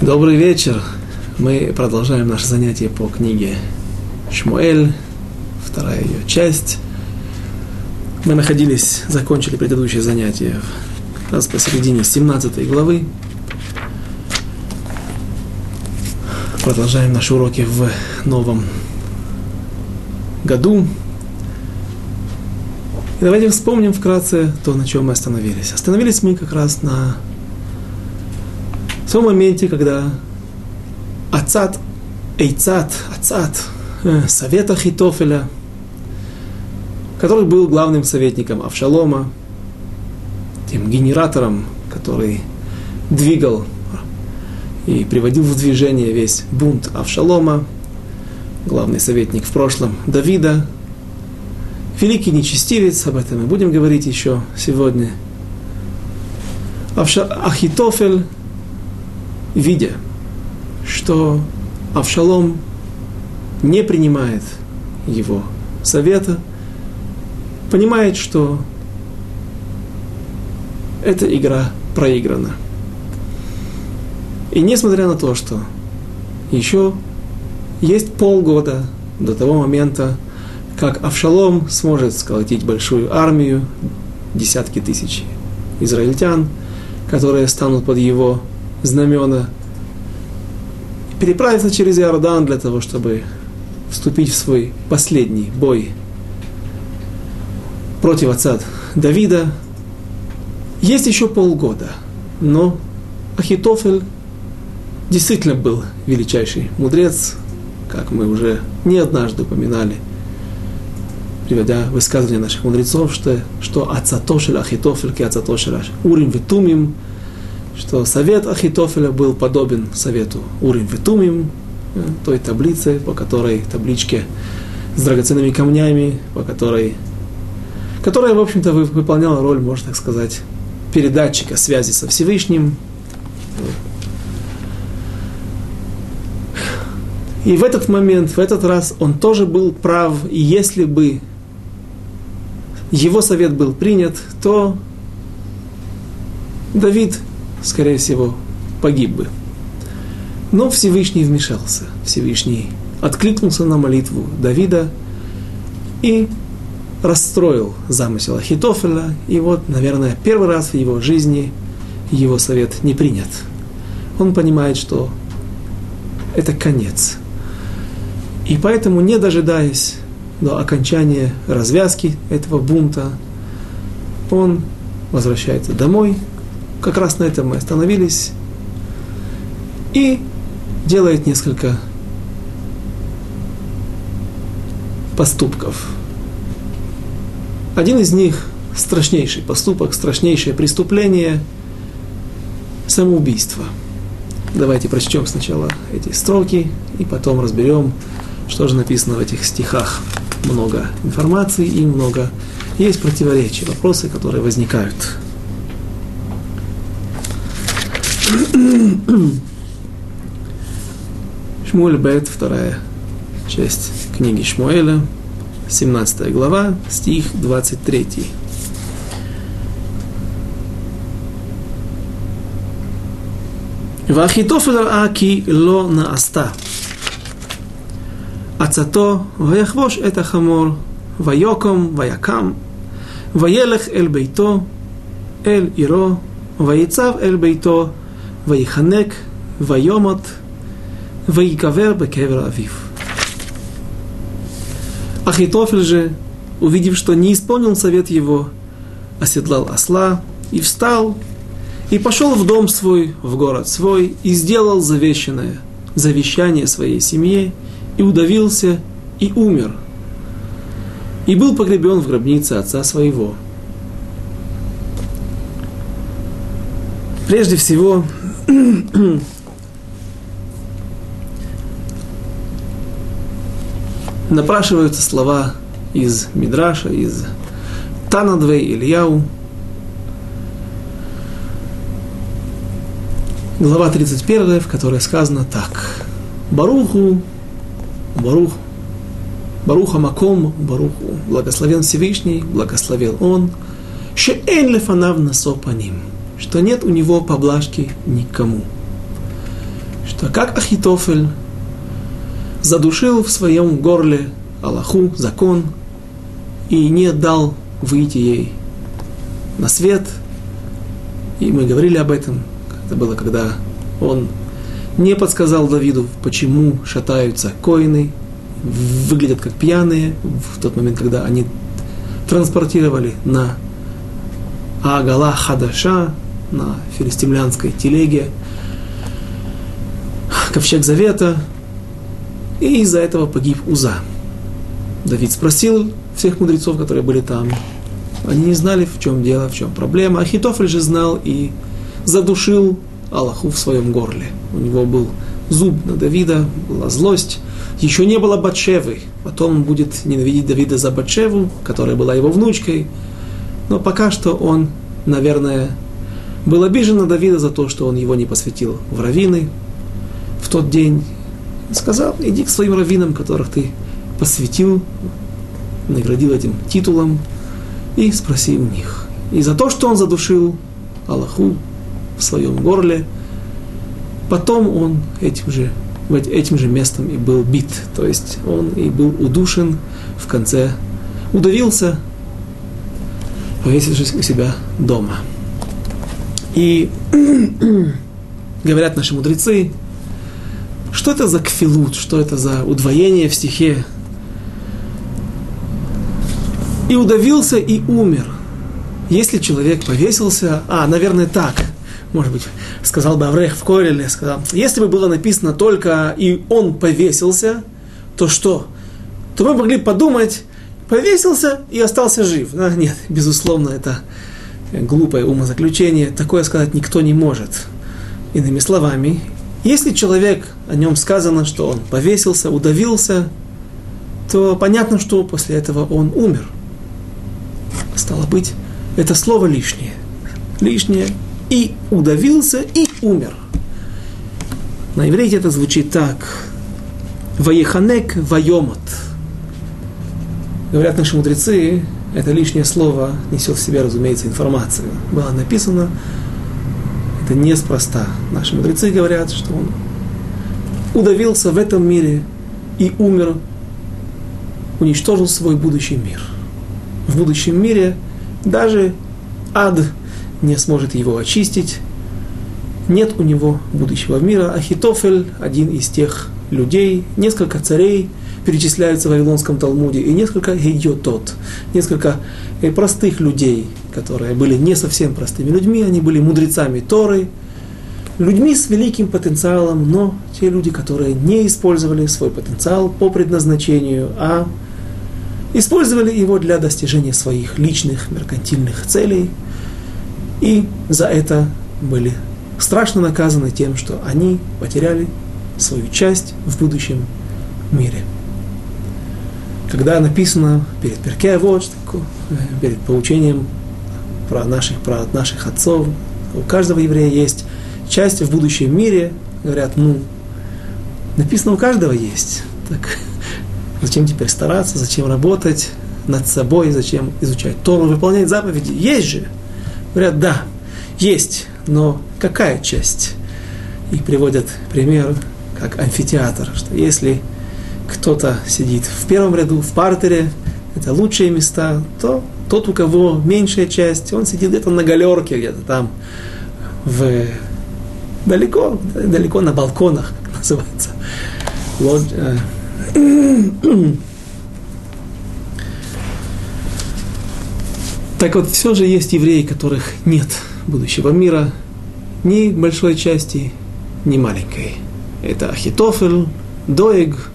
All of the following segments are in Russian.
Добрый вечер. Мы продолжаем наше занятие по книге Шмуэль, вторая ее часть. Мы находились, закончили предыдущее занятие как раз посередине 17 главы. Продолжаем наши уроки в новом году. И давайте вспомним вкратце то, на чем мы остановились. Остановились мы как раз на в том моменте, когда Ацат, Эйцат, Ацат, э, совета Хитофеля, который был главным советником Авшалома, тем генератором, который двигал и приводил в движение весь бунт Авшалома, главный советник в прошлом Давида, великий нечестивец, об этом мы будем говорить еще сегодня. Ахитофель видя, что Авшалом не принимает его совета, понимает, что эта игра проиграна. И несмотря на то, что еще есть полгода до того момента, как Авшалом сможет сколотить большую армию, десятки тысяч израильтян, которые станут под его знамена, переправиться через Иордан для того, чтобы вступить в свой последний бой против отца Давида. Есть еще полгода, но Ахитофель действительно был величайший мудрец, как мы уже не однажды упоминали, приводя высказывания наших мудрецов, что, что Ацатошель Ахитофель, ки Ацатошель Урим Витумим – что совет Ахитофеля был подобен совету Урим Витумим, э, той таблице, по которой, табличке с драгоценными камнями, по которой, которая, в общем-то, выполняла роль, можно так сказать, передатчика связи со Всевышним. И в этот момент, в этот раз он тоже был прав, и если бы его совет был принят, то Давид скорее всего, погиб бы. Но Всевышний вмешался. Всевышний откликнулся на молитву Давида и расстроил замысел Ахитофеля. И вот, наверное, первый раз в его жизни его совет не принят. Он понимает, что это конец. И поэтому, не дожидаясь до окончания развязки этого бунта, он возвращается домой, как раз на этом мы остановились. И делает несколько поступков. Один из них страшнейший поступок, страшнейшее преступление – самоубийство. Давайте прочтем сначала эти строки и потом разберем, что же написано в этих стихах. Много информации и много есть противоречия, вопросы, которые возникают. Шмуэль Бет, вторая часть книги Шмуэля, 17 глава, стих 23. ואחיתופל ראה כי לא נעשתה עצתו ויחבוש את החמור ויקום ויקם וילך אל ביתו אל עירו ויצב אל ביתו Ваиханек, Вайомот, Ваикавер Бекевер Авив. Ахитофель же, увидев, что не исполнил совет его, оседлал осла и встал, и пошел в дом свой, в город свой, и сделал завещанное, завещание своей семье, и удавился, и умер, и был погребен в гробнице отца своего. Прежде всего, напрашиваются слова из Мидраша, из Танадвей Ильяу. Глава 31, в которой сказано так. Баруху, Барух, Баруха Маком, Баруху, благословен Всевышний, благословил Он, Шеэн лефанав насопаним, что нет у него поблажки никому. что как Ахитофель задушил в своем горле Аллаху, закон, и не дал выйти ей на свет. И мы говорили об этом. Это было, когда он не подсказал Давиду, почему шатаются коины, выглядят как пьяные в тот момент, когда они транспортировали на Агала Хадаша, на филистимлянской телеге, ковчег завета, и из-за этого погиб Уза. Давид спросил всех мудрецов, которые были там. Они не знали, в чем дело, в чем проблема. Ахитофель же знал и задушил Аллаху в своем горле. У него был зуб на Давида, была злость. Еще не было Батшевы. Потом он будет ненавидеть Давида за Батшеву, которая была его внучкой. Но пока что он, наверное, был обижен на Давида за то, что он его не посвятил в раввины в тот день. Сказал, иди к своим раввинам, которых ты посвятил, наградил этим титулом, и спроси у них. И за то, что он задушил Аллаху в своем горле, потом он этим же, этим же местом и был бит. То есть он и был удушен в конце, удавился, повесившись у себя дома. И говорят наши мудрецы, что это за кфилут, что это за удвоение в стихе. И удавился, и умер. Если человек повесился, а, наверное, так, может быть, сказал бы Аврех в Кореле, сказал, если бы было написано только «и он повесился», то что? То мы могли подумать, повесился и остался жив. А, нет, безусловно, это глупое умозаключение, такое сказать никто не может. Иными словами, если человек, о нем сказано, что он повесился, удавился, то понятно, что после этого он умер. Стало быть, это слово лишнее. Лишнее и удавился, и умер. На иврите это звучит так. Ваеханек вайомот. Говорят наши мудрецы, это лишнее слово несет в себе, разумеется, информацию. Было написано, это неспроста. Наши мудрецы говорят, что он удавился в этом мире и умер, уничтожил свой будущий мир. В будущем мире даже ад не сможет его очистить. Нет у него будущего мира. Ахитофель, один из тех людей, несколько царей, перечисляются в Вавилонском Талмуде, и несколько гейотот, несколько э, простых людей, которые были не совсем простыми людьми, они были мудрецами Торы, людьми с великим потенциалом, но те люди, которые не использовали свой потенциал по предназначению, а использовали его для достижения своих личных меркантильных целей, и за это были страшно наказаны тем, что они потеряли свою часть в будущем мире когда написано перед Перке, вот, перед поучением про наших, про наших отцов, у каждого еврея есть часть в будущем мире, говорят, ну, написано у каждого есть. Так зачем теперь стараться, зачем работать над собой, зачем изучать Тору, выполнять заповеди? Есть же. Говорят, да, есть, но какая часть? И приводят пример, как амфитеатр, что если кто-то сидит в первом ряду, в партере, это лучшие места, то тот, у кого меньшая часть, он сидит где-то на галерке, где-то там, в, далеко, далеко на балконах, как называется. Э, Так вот, все же есть евреи, которых нет будущего мира, ни большой части, ни маленькой. Это Ахитофель, Доег,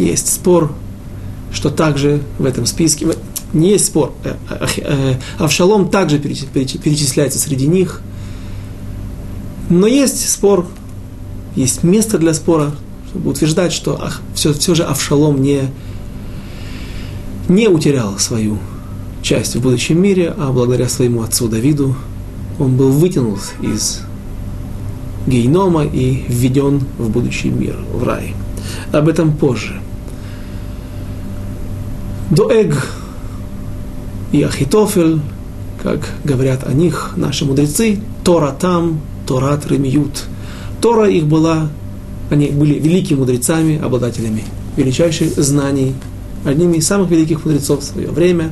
есть спор, что также в этом списке, не есть спор, э, э, э, Авшалом также перечисляется среди них, но есть спор, есть место для спора, чтобы утверждать, что все, все же Авшалом не, не утерял свою часть в будущем мире, а благодаря своему отцу Давиду он был вытянут из гейнома и введен в будущий мир, в рай. Об этом позже. Доэг и Ахитофель, как говорят о них наши мудрецы, Тора там, Торат ремиют. Тора их была Они были великими мудрецами, обладателями величайших знаний, одними из самых великих мудрецов в свое время,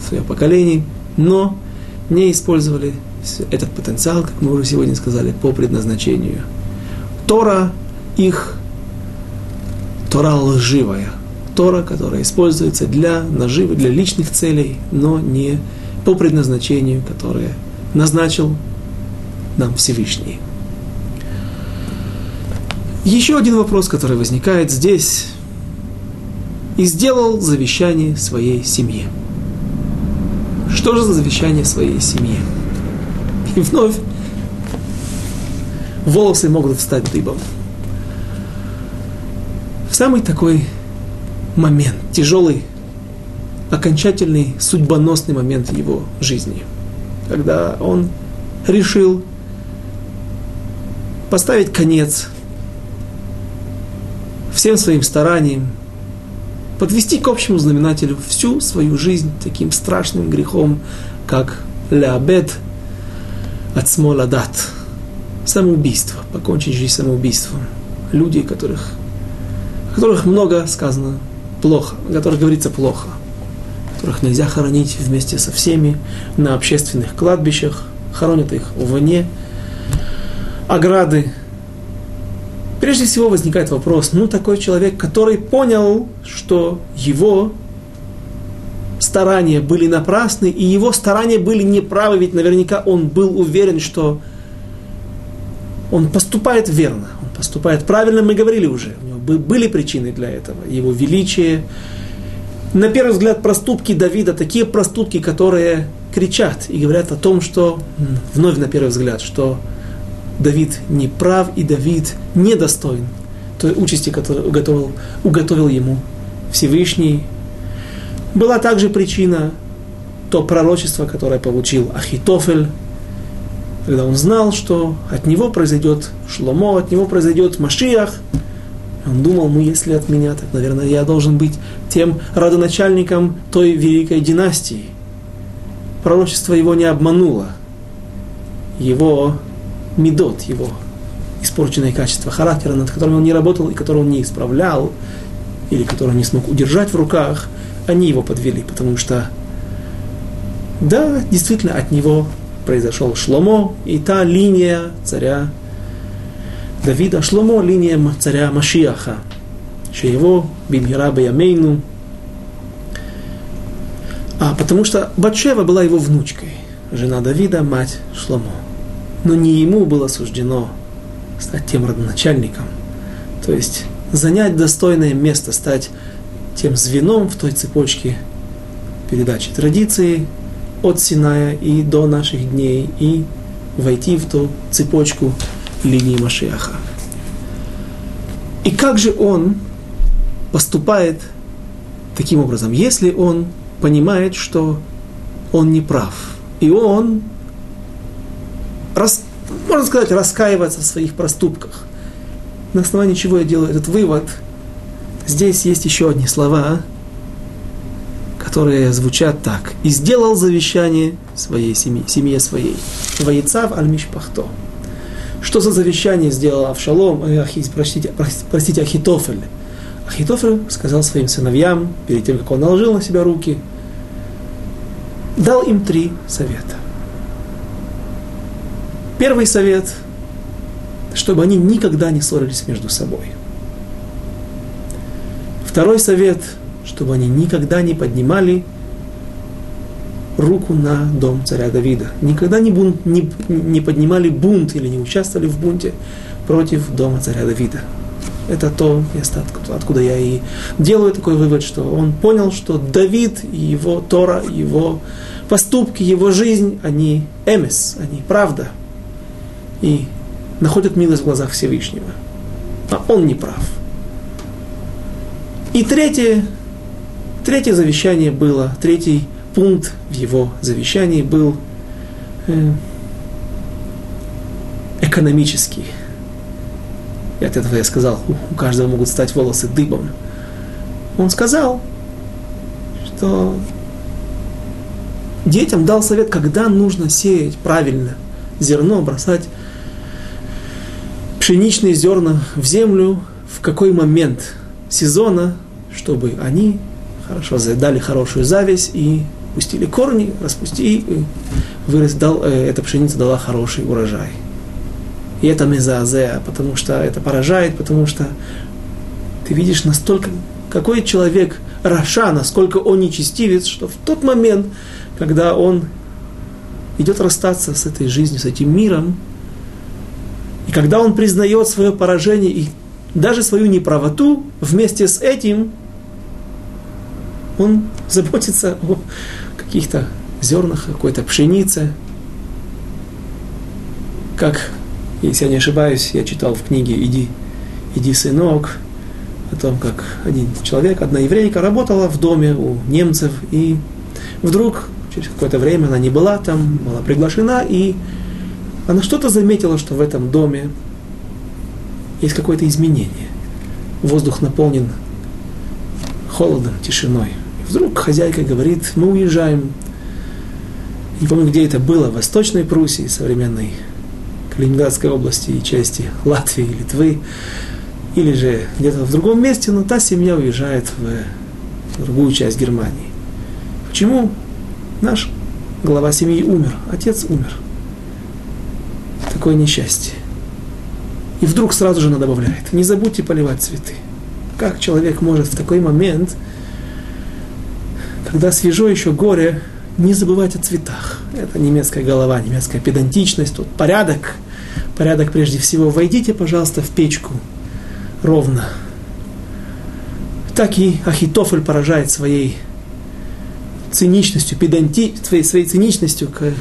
в свое поколение, но не использовали этот потенциал, как мы уже сегодня сказали, по предназначению. Тора их, Тора лживая, Тора, которая используется для наживы, для личных целей, но не по предназначению, которое назначил нам Всевышний. Еще один вопрос, который возникает здесь. И сделал завещание своей семье. Что же за завещание своей семье? И вновь волосы могут встать дыбом. В самый такой момент, тяжелый, окончательный, судьбоносный момент его жизни, когда он решил поставить конец всем своим стараниям, подвести к общему знаменателю всю свою жизнь таким страшным грехом, как леабед от смоладат, самоубийство, покончить жизнь самоубийством. Люди, которых, о которых много сказано плохо, о которых говорится плохо, которых нельзя хоронить вместе со всеми на общественных кладбищах, хоронят их вне ограды. Прежде всего возникает вопрос, ну такой человек, который понял, что его старания были напрасны, и его старания были неправы, ведь наверняка он был уверен, что он поступает верно, он поступает правильно, мы говорили уже, были причины для этого, его величие. На первый взгляд, проступки Давида, такие проступки, которые кричат и говорят о том, что, вновь на первый взгляд, что Давид не прав и Давид недостоин той участи, которую уготовил, уготовил ему Всевышний. Была также причина то пророчество, которое получил Ахитофель, когда он знал, что от него произойдет Шломо, от него произойдет Машиах. Он думал, ну если от меня, так, наверное, я должен быть тем родоначальником той великой династии. Пророчество его не обмануло. Его медот, его испорченное качество характера, над которым он не работал и которое он не исправлял, или которое не смог удержать в руках, они его подвели, потому что, да, действительно, от него произошел Шломо, и та линия царя Давида, Шломо, линия царя Машиаха, что его Бимхира Баямейну, а потому что Батшева была его внучкой, жена Давида, мать Шломо. Но не ему было суждено стать тем родоначальником, то есть занять достойное место, стать тем звеном в той цепочке передачи традиции, от Синая и до наших дней, и войти в ту цепочку линии Машиаха. И как же он поступает таким образом, если он понимает, что он не прав, и он, рас, можно сказать, раскаивается в своих проступках. На основании чего я делаю этот вывод? Здесь есть еще одни слова, которые звучат так. «И сделал завещание своей семье, семье своей». «Воецав аль-мишпахто». Что за завещание сделал Авшалом, э, простите, простите, Ахитофель? Ахитофель сказал своим сыновьям, перед тем, как он наложил на себя руки, дал им три совета. Первый совет, чтобы они никогда не ссорились между собой. Второй совет – чтобы они никогда не поднимали руку на дом царя Давида. Никогда не, бунт, не, не поднимали бунт или не участвовали в бунте против дома царя Давида. Это то место, откуда я и делаю такой вывод, что он понял, что Давид и его Тора, его поступки, его жизнь, они эмес, они правда. И находят милость в глазах Всевышнего. А он не прав. И третье, Третье завещание было, третий пункт в его завещании был э, экономический. И от этого я сказал, у каждого могут стать волосы дыбом. Он сказал, что детям дал совет, когда нужно сеять правильно зерно, бросать пшеничные зерна в землю в какой момент сезона, чтобы они хорошо дали хорошую зависть и пустили корни, распусти, вырос, дал, э, эта пшеница дала хороший урожай. И это мезаазеа, потому что это поражает, потому что ты видишь настолько, какой человек Раша, насколько он нечестивец, что в тот момент, когда он идет расстаться с этой жизнью, с этим миром, и когда он признает свое поражение и даже свою неправоту, вместе с этим он заботится о каких-то зернах, какой-то пшенице. Как, если я не ошибаюсь, я читал в книге «Иди, иди, сынок», о том, как один человек, одна еврейка работала в доме у немцев, и вдруг через какое-то время она не была там, была приглашена, и она что-то заметила, что в этом доме есть какое-то изменение. Воздух наполнен холодом, тишиной. Вдруг хозяйка говорит, мы уезжаем. Не помню, где это было, в Восточной Пруссии, современной Калининградской области и части Латвии, Литвы или же где-то в другом месте, но та семья уезжает в другую часть Германии. Почему? Наш глава семьи умер, отец умер. Такое несчастье. И вдруг сразу же она добавляет, не забудьте поливать цветы. Как человек может в такой момент, когда свежо еще горе, не забывать о цветах. Это немецкая голова, немецкая педантичность, тут порядок. Порядок прежде всего. Войдите, пожалуйста, в печку, ровно. Так и Ахитофель поражает своей циничностью, педанти, своей, своей циничностью к,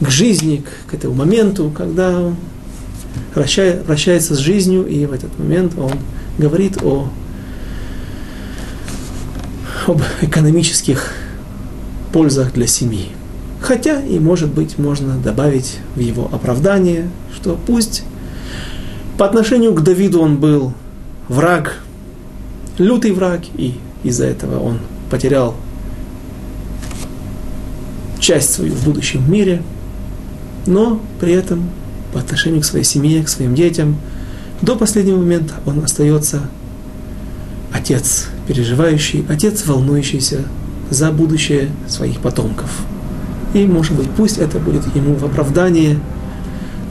к жизни, к, к этому моменту, когда он прощает, прощается с жизнью, и в этот момент он говорит о, об экономических пользах для семьи. Хотя и, может быть, можно добавить в его оправдание, что пусть по отношению к Давиду он был враг, лютый враг, и из-за этого он потерял часть свою в будущем мире, но при этом по отношению к своей семье, к своим детям, до последнего момента он остается отец, переживающий, отец, волнующийся за будущее своих потомков. И, может быть, пусть это будет ему в оправдание,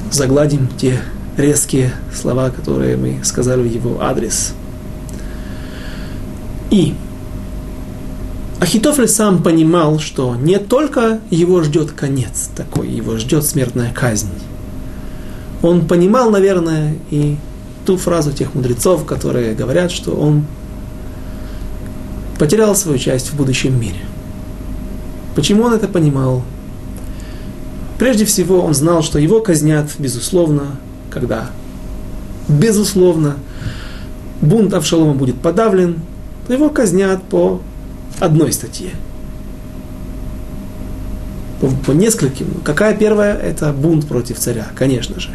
загладим те резкие слова, которые мы сказали в его адрес. И Ахитофель сам понимал, что не только его ждет конец такой, его ждет смертная казнь. Он понимал, наверное, и ту фразу тех мудрецов, которые говорят, что он потерял свою часть в будущем мире. Почему он это понимал? Прежде всего, он знал, что его казнят, безусловно, когда, безусловно, бунт Авшалома будет подавлен, то его казнят по одной статье. По, по нескольким. Какая первая? Это бунт против царя, конечно же.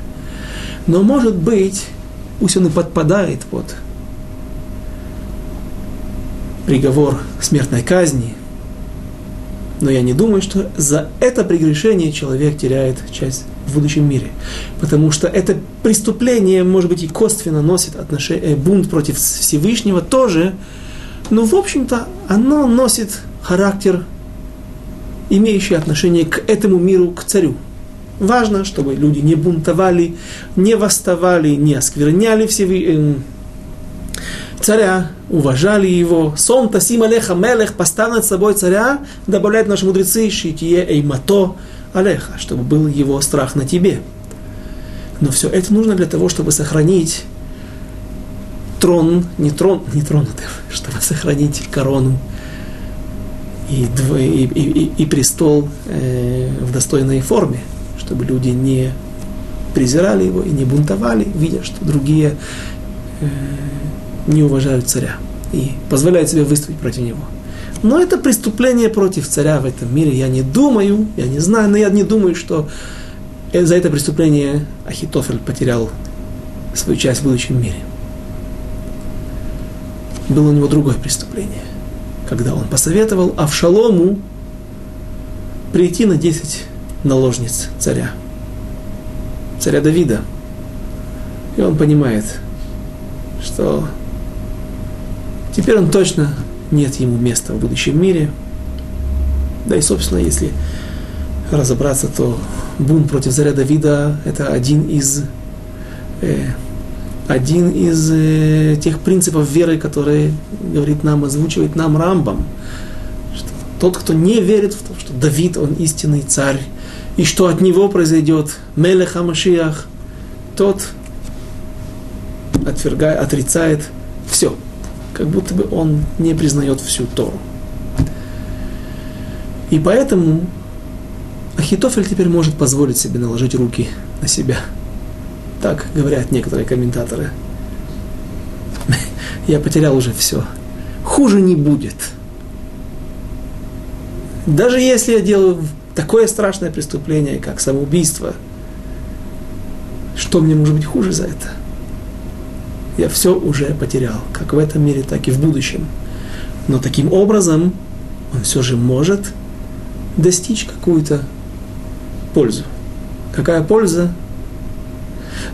Но может быть, пусть он и подпадает под приговор смертной казни, но я не думаю, что за это прегрешение человек теряет часть в будущем мире. Потому что это преступление, может быть, и косвенно носит отношение, э, бунт против Всевышнего тоже, но, в общем-то, оно носит характер, имеющий отношение к этому миру, к царю. Важно, чтобы люди не бунтовали, не восставали, не оскверняли Всевышнего, царя, уважали его. Сон тасим алеха мелех, поставь над собой царя, добавляют наши мудрецы, шитие эймато алеха, чтобы был его страх на тебе. Но все это нужно для того, чтобы сохранить трон, не трон, не тронутым, чтобы сохранить корону и, и, и, и престол э, в достойной форме, чтобы люди не презирали его и не бунтовали, видя, что другие э, не уважают царя и позволяют себе выступить против него. Но это преступление против царя в этом мире. Я не думаю, я не знаю, но я не думаю, что за это преступление Ахитофель потерял свою часть в будущем мире. Было у него другое преступление, когда он посоветовал Авшалому прийти на 10 наложниц царя, царя Давида, И он понимает, что теперь он точно нет ему места в будущем мире. Да и, собственно, если разобраться, то бунт против царя Давида – это один из, э, один из э, тех принципов веры, которые говорит нам, озвучивает нам Рамбам. Что тот, кто не верит в то, что Давид, он истинный царь, и что от него произойдет Мелех Амашиах, тот отвергает, отрицает все, как будто бы он не признает всю Тору. И поэтому Ахитофель теперь может позволить себе наложить руки на себя. Так говорят некоторые комментаторы. Я потерял уже все. Хуже не будет. Даже если я делаю такое страшное преступление, как самоубийство, что мне может быть хуже за это? Я все уже потерял, как в этом мире, так и в будущем. Но таким образом он все же может достичь какую-то пользу. Какая польза?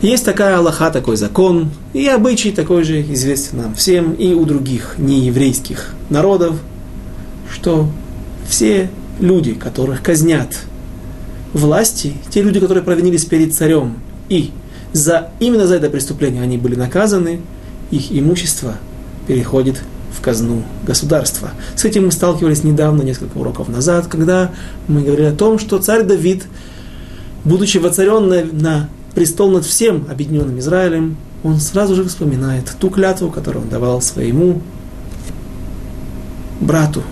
Есть такая Аллаха, такой закон, и обычай такой же известен нам всем и у других нееврейских народов, что все люди, которых казнят власти, те люди, которые провинились перед царем, и за, именно за это преступление они были наказаны, их имущество переходит в казну государства. С этим мы сталкивались недавно, несколько уроков назад, когда мы говорили о том, что царь Давид, будучи воцарен на, на престол над всем объединенным Израилем, он сразу же вспоминает ту клятву, которую он давал своему брату,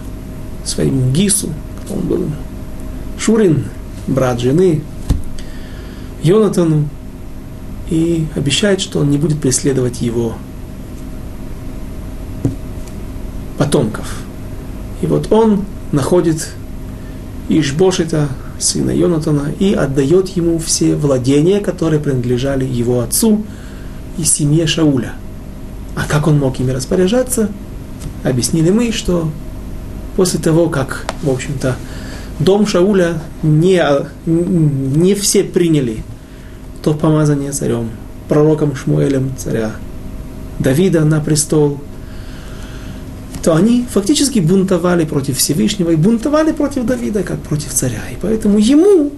своему Гису, он был Шурин, брат жены, Йонатану, и обещает, что он не будет преследовать его потомков. И вот он находит Ишбошита, сына Йонатана, и отдает ему все владения, которые принадлежали его отцу и семье Шауля. А как он мог ими распоряжаться? Объяснили мы, что после того, как, в общем-то, дом Шауля не, не все приняли то помазание царем, пророком Шмуэлем царя Давида на престол, то они фактически бунтовали против Всевышнего и бунтовали против Давида, как против царя. И поэтому ему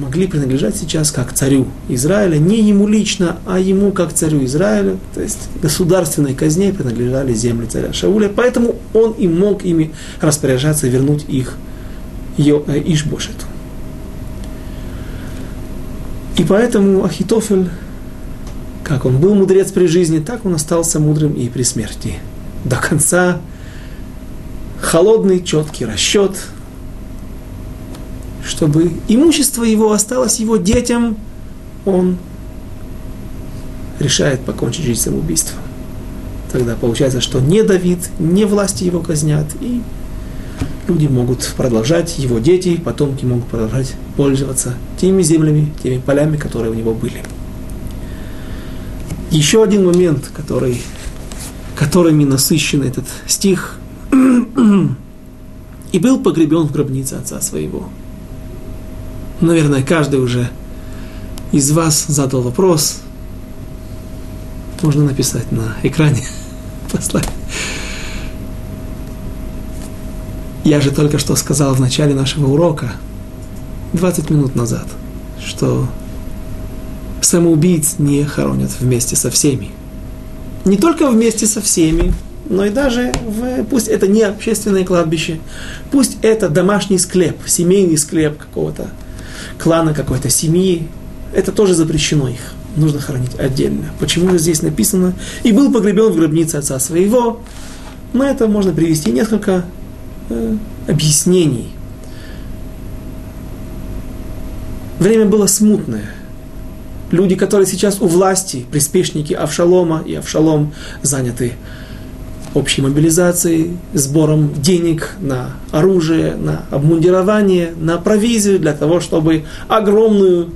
могли принадлежать сейчас как царю Израиля, не ему лично, а ему как царю Израиля, то есть государственной казне принадлежали земли царя Шауля, поэтому он и мог ими распоряжаться вернуть их э, Ишбошету. И поэтому Ахитофель, как он был мудрец при жизни, так он остался мудрым и при смерти. До конца холодный, четкий расчет – чтобы имущество его осталось его детям, он решает покончить жизнь самоубийством. Тогда получается, что не Давид, не власти его казнят, и люди могут продолжать, его дети, потомки могут продолжать пользоваться теми землями, теми полями, которые у него были. Еще один момент, который, которыми насыщен этот стих. «И был погребен в гробнице отца своего» наверное, каждый уже из вас задал вопрос. Можно написать на экране, послать. Я же только что сказал в начале нашего урока, 20 минут назад, что самоубийц не хоронят вместе со всеми. Не только вместе со всеми, но и даже в, пусть это не общественное кладбище, пусть это домашний склеп, семейный склеп какого-то клана какой-то семьи, это тоже запрещено их. Нужно хоронить отдельно. Почему же здесь написано «и был погребен в гробнице отца своего»? На это можно привести несколько э, объяснений. Время было смутное. Люди, которые сейчас у власти, приспешники Авшалома и Авшалом заняты общей мобилизацией, сбором денег на оружие, на обмундирование, на провизию для того, чтобы огромную,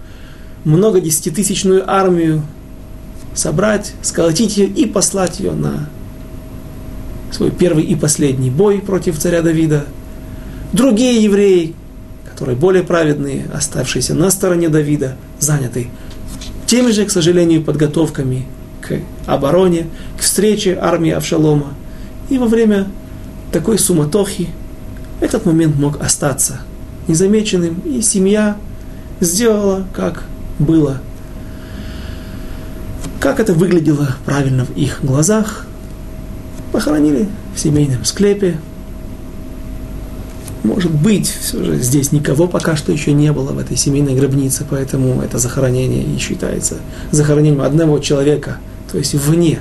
много десятитысячную армию собрать, сколотить ее и послать ее на свой первый и последний бой против царя Давида. Другие евреи, которые более праведные, оставшиеся на стороне Давида, заняты теми же, к сожалению, подготовками к обороне, к встрече армии Авшалома. И во время такой суматохи этот момент мог остаться незамеченным, и семья сделала, как было, как это выглядело правильно в их глазах. Похоронили в семейном склепе. Может быть, все же здесь никого пока что еще не было в этой семейной гробнице, поэтому это захоронение и считается захоронением одного человека, то есть вне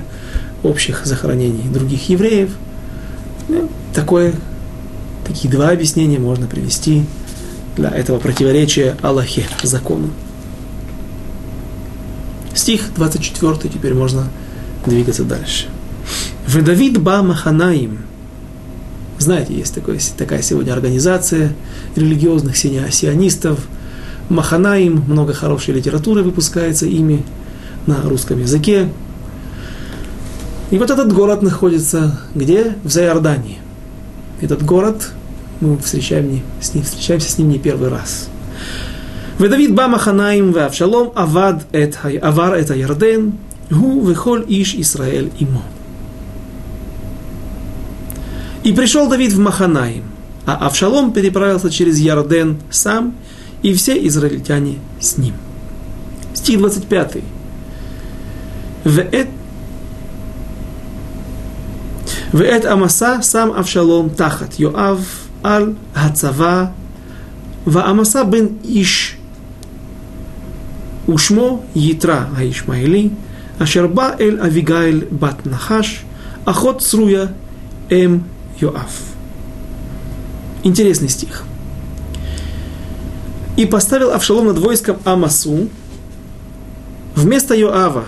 общих захоронений других евреев. Ну, такое, такие два объяснения можно привести для этого противоречия Аллахе, закону. Стих 24, теперь можно двигаться дальше. В Давид ба Маханаим. Знаете, есть такой, такая сегодня организация религиозных сионистов. Маханаим, много хорошей литературы выпускается ими на русском языке. И вот этот город находится где? В Зайордании. Этот город мы встречаем с ним, встречаемся с ним не первый раз. ודוד בא מחניים ואבשלום עבד את, עבר את הירדן, הוא וכל איש ישראל עמו. И пришел Давид в Маханаим, а Авшалом переправился через Ярден сам, и все израильтяне с ним. Стих 25. ואת ואת המסע שם אבשלום תחת יואב על הצבא, והמסע בין איש ושמו יתרה הישמעאלי, אשר בא אל אביגיל בת נחש, אחות צרויה, אם Йоав. Интересный стих. «И поставил Авшалом над войском Амасу вместо Йоава».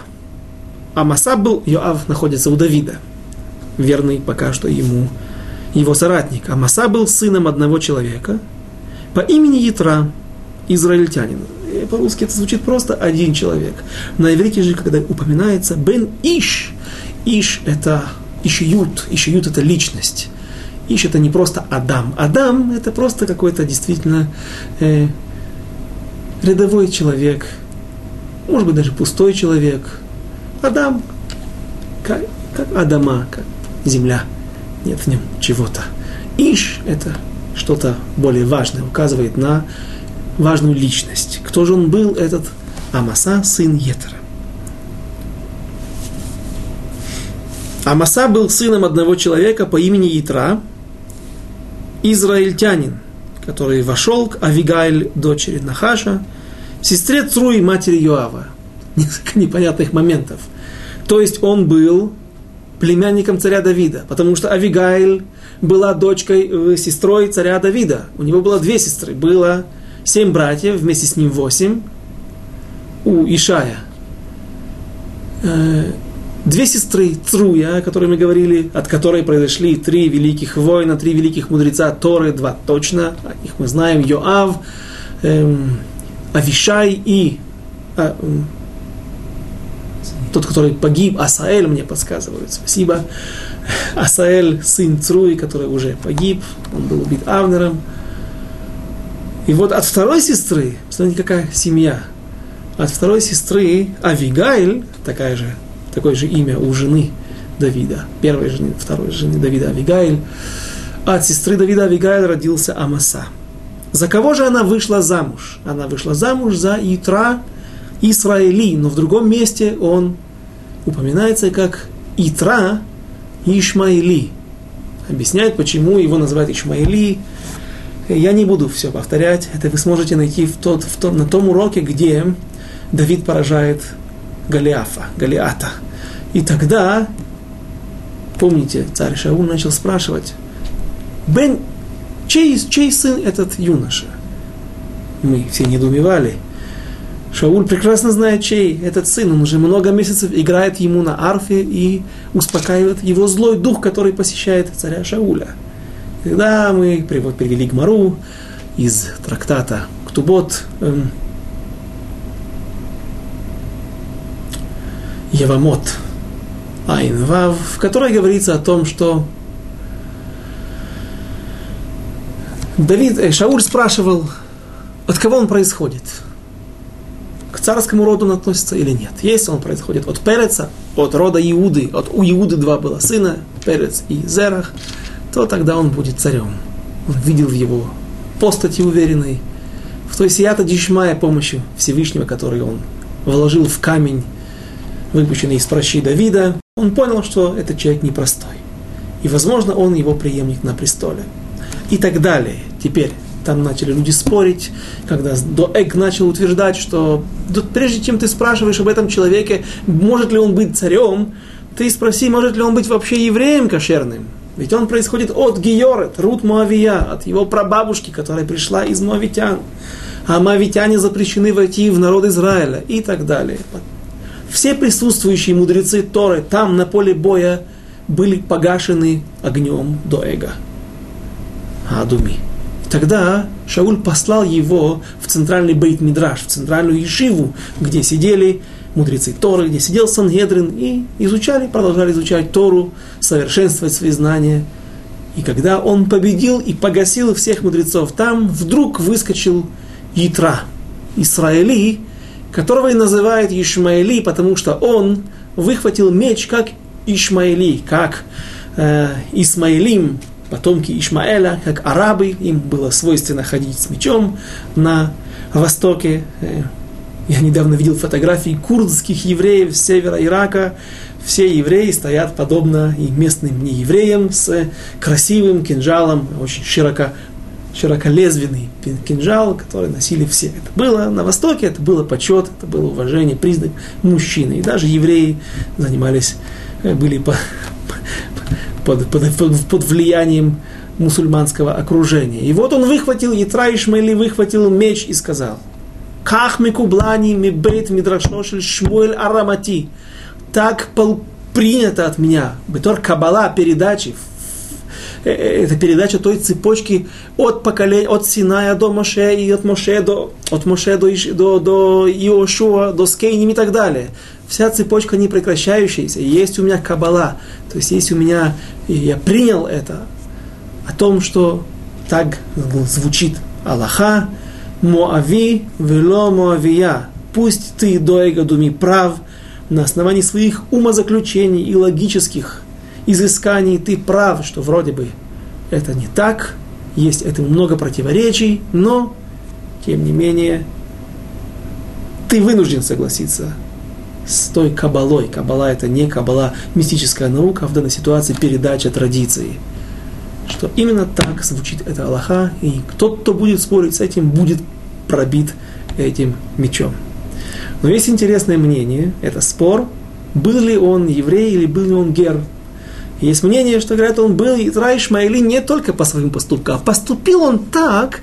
Амаса был, Йоав находится у Давида, верный пока что ему его соратник. Амаса был сыном одного человека по имени Ятра, израильтянин. Э, по-русски это звучит просто один человек. На иврите же, когда упоминается Бен Иш, Иш – это Ишиют, Ишиют – это личность. Иш это не просто Адам. Адам это просто какой-то действительно э, рядовой человек, может быть даже пустой человек. Адам, как, как Адама, как земля нет в нем чего-то. Иш – это что-то более важное, указывает на важную личность. Кто же он был, этот Амаса, сын Етера? Амаса был сыном одного человека по имени Итра, израильтянин, который вошел к Авигайль, дочери Нахаша, сестре Цруи, матери Йоава. Несколько непонятных моментов. То есть он был племянником царя Давида, потому что Авигаиль была дочкой, э, сестрой царя Давида. У него было две сестры, было семь братьев, вместе с ним восемь у Ишая. Э, две сестры Труя, о которой мы говорили, от которой произошли три великих воина, три великих мудреца Торы, два точно, их мы знаем, Йоав, эм, Авишай и а, тот, который погиб, Асаэль, мне подсказывают, спасибо. Асаэль, сын Цруи, который уже погиб, он был убит Авнером. И вот от второй сестры, посмотрите, какая семья, от второй сестры Авигайль, такая же, такое же имя у жены Давида, первой жены, второй жены Давида Авигайль, от сестры Давида Авигайль родился Амаса. За кого же она вышла замуж? Она вышла замуж за Итра, Исраили, но в другом месте он упоминается как Итра Ишмаили. Объясняет, почему его называют Ишмаили. Я не буду все повторять, это вы сможете найти в тот, в том, на том уроке, где Давид поражает Голиафа, Голиата. И тогда, помните, царь Шаул начал спрашивать, Бен, чей, чей сын этот юноша? Мы все недоумевали – Шауль прекрасно знает, чей этот сын. Он уже много месяцев играет ему на арфе и успокаивает его злой дух, который посещает царя Шауля. Когда мы привели Гмару из трактата Ктубот, Евамот Айн Вав, в которой говорится о том, что Давид, э, Шауль спрашивал, от кого он происходит – к царскому роду он относится или нет. Если он происходит от Переца, от рода Иуды, от у Иуды два было сына, Перец и Зерах, то тогда он будет царем. Он видел его постати уверенной, в той сията дишмая помощью Всевышнего, который он вложил в камень, выпущенный из прощи Давида, он понял, что этот человек непростой. И, возможно, он его преемник на престоле. И так далее. Теперь там начали люди спорить, когда Доэг начал утверждать, что прежде чем ты спрашиваешь об этом человеке, может ли он быть царем, ты спроси, может ли он быть вообще евреем кошерным. Ведь он происходит от Георет, Рут Моавия, от его прабабушки, которая пришла из Моавитян. А Моавитяне запрещены войти в народ Израиля и так далее. Все присутствующие мудрецы Торы там на поле боя были погашены огнем Доэга. Адуми. Тогда Шауль послал его в центральный бейт-мидраш, в центральную Ешиву, где сидели мудрецы Торы, где сидел Сангедрин, и изучали, продолжали изучать Тору, совершенствовать свои знания. И когда он победил и погасил всех мудрецов, там вдруг выскочил Итра, Исраили, которого и называют Ишмаили, потому что он выхватил меч как Ишмаили, как э, Исмаилим, потомки Ишмаэля, как арабы, им было свойственно ходить с мечом на востоке. Э, я недавно видел фотографии курдских евреев с севера Ирака. Все евреи стоят подобно и местным неевреям с красивым кинжалом, очень широко широколезвенный кинжал, который носили все. Это было на Востоке, это было почет, это было уважение, признак мужчины. И даже евреи занимались, э, были по, под, под, под, под влиянием мусульманского окружения. И вот он выхватил, Итра Ишмаили выхватил меч и сказал, «Ках микублани ми бейт мидрашошель шмуэль арамати». Так принято от меня, бетор кабала передачи, это передача той цепочки от поколения, от Синая до Моше и от Моше до, от Моше до, до, до Иошуа, до Скейним и так далее. Вся цепочка не прекращающаяся, есть у меня кабала, то есть есть у меня, я принял это, о том, что так звучит Аллаха, Моави, вело Моавия, пусть ты, Доэга Думи, прав, на основании своих умозаключений и логических изысканий ты прав, что вроде бы это не так, есть этому много противоречий, но, тем не менее, ты вынужден согласиться с той кабалой. Кабала это не кабала мистическая наука, а в данной ситуации передача традиции. Что именно так звучит это Аллаха, и тот, кто будет спорить с этим, будет пробит этим мечом. Но есть интересное мнение, это спор, был ли он еврей или был ли он гер. Есть мнение, что говорят, он был Исра Ишмаили не только по своим поступкам, а поступил он так,